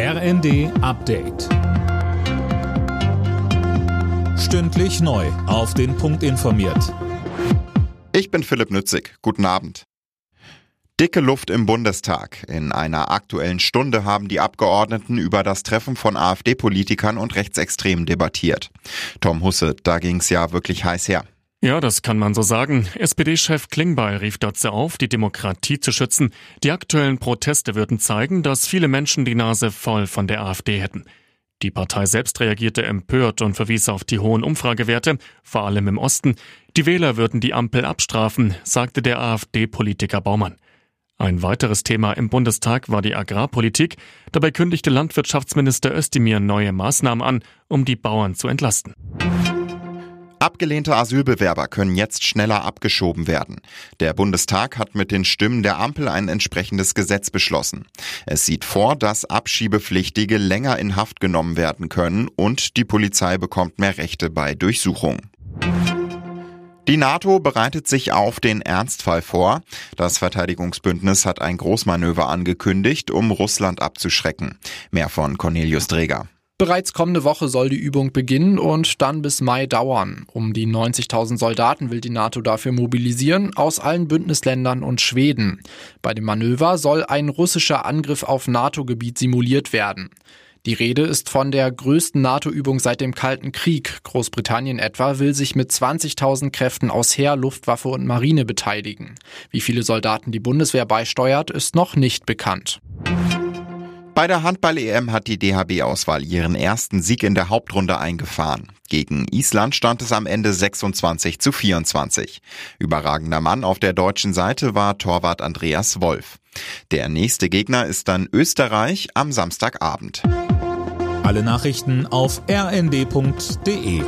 RND Update. Stündlich neu. Auf den Punkt informiert. Ich bin Philipp Nützig. Guten Abend. Dicke Luft im Bundestag. In einer aktuellen Stunde haben die Abgeordneten über das Treffen von AfD-Politikern und Rechtsextremen debattiert. Tom Husse, da ging's ja wirklich heiß her. Ja, das kann man so sagen. SPD-Chef Klingbeil rief dazu auf, die Demokratie zu schützen. Die aktuellen Proteste würden zeigen, dass viele Menschen die Nase voll von der AfD hätten. Die Partei selbst reagierte empört und verwies auf die hohen Umfragewerte, vor allem im Osten. Die Wähler würden die Ampel abstrafen, sagte der AfD-Politiker Baumann. Ein weiteres Thema im Bundestag war die Agrarpolitik. Dabei kündigte Landwirtschaftsminister Özdemir neue Maßnahmen an, um die Bauern zu entlasten. Abgelehnte Asylbewerber können jetzt schneller abgeschoben werden. Der Bundestag hat mit den Stimmen der Ampel ein entsprechendes Gesetz beschlossen. Es sieht vor, dass Abschiebepflichtige länger in Haft genommen werden können und die Polizei bekommt mehr Rechte bei Durchsuchungen. Die NATO bereitet sich auf den Ernstfall vor. Das Verteidigungsbündnis hat ein Großmanöver angekündigt, um Russland abzuschrecken. Mehr von Cornelius Dreger. Bereits kommende Woche soll die Übung beginnen und dann bis Mai dauern. Um die 90.000 Soldaten will die NATO dafür mobilisieren, aus allen Bündnisländern und Schweden. Bei dem Manöver soll ein russischer Angriff auf NATO-Gebiet simuliert werden. Die Rede ist von der größten NATO-Übung seit dem Kalten Krieg. Großbritannien etwa will sich mit 20.000 Kräften aus Heer, Luftwaffe und Marine beteiligen. Wie viele Soldaten die Bundeswehr beisteuert, ist noch nicht bekannt. Bei der Handball-EM hat die DHB-Auswahl ihren ersten Sieg in der Hauptrunde eingefahren. Gegen Island stand es am Ende 26 zu 24. Überragender Mann auf der deutschen Seite war Torwart Andreas Wolf. Der nächste Gegner ist dann Österreich am Samstagabend. Alle Nachrichten auf rnd.de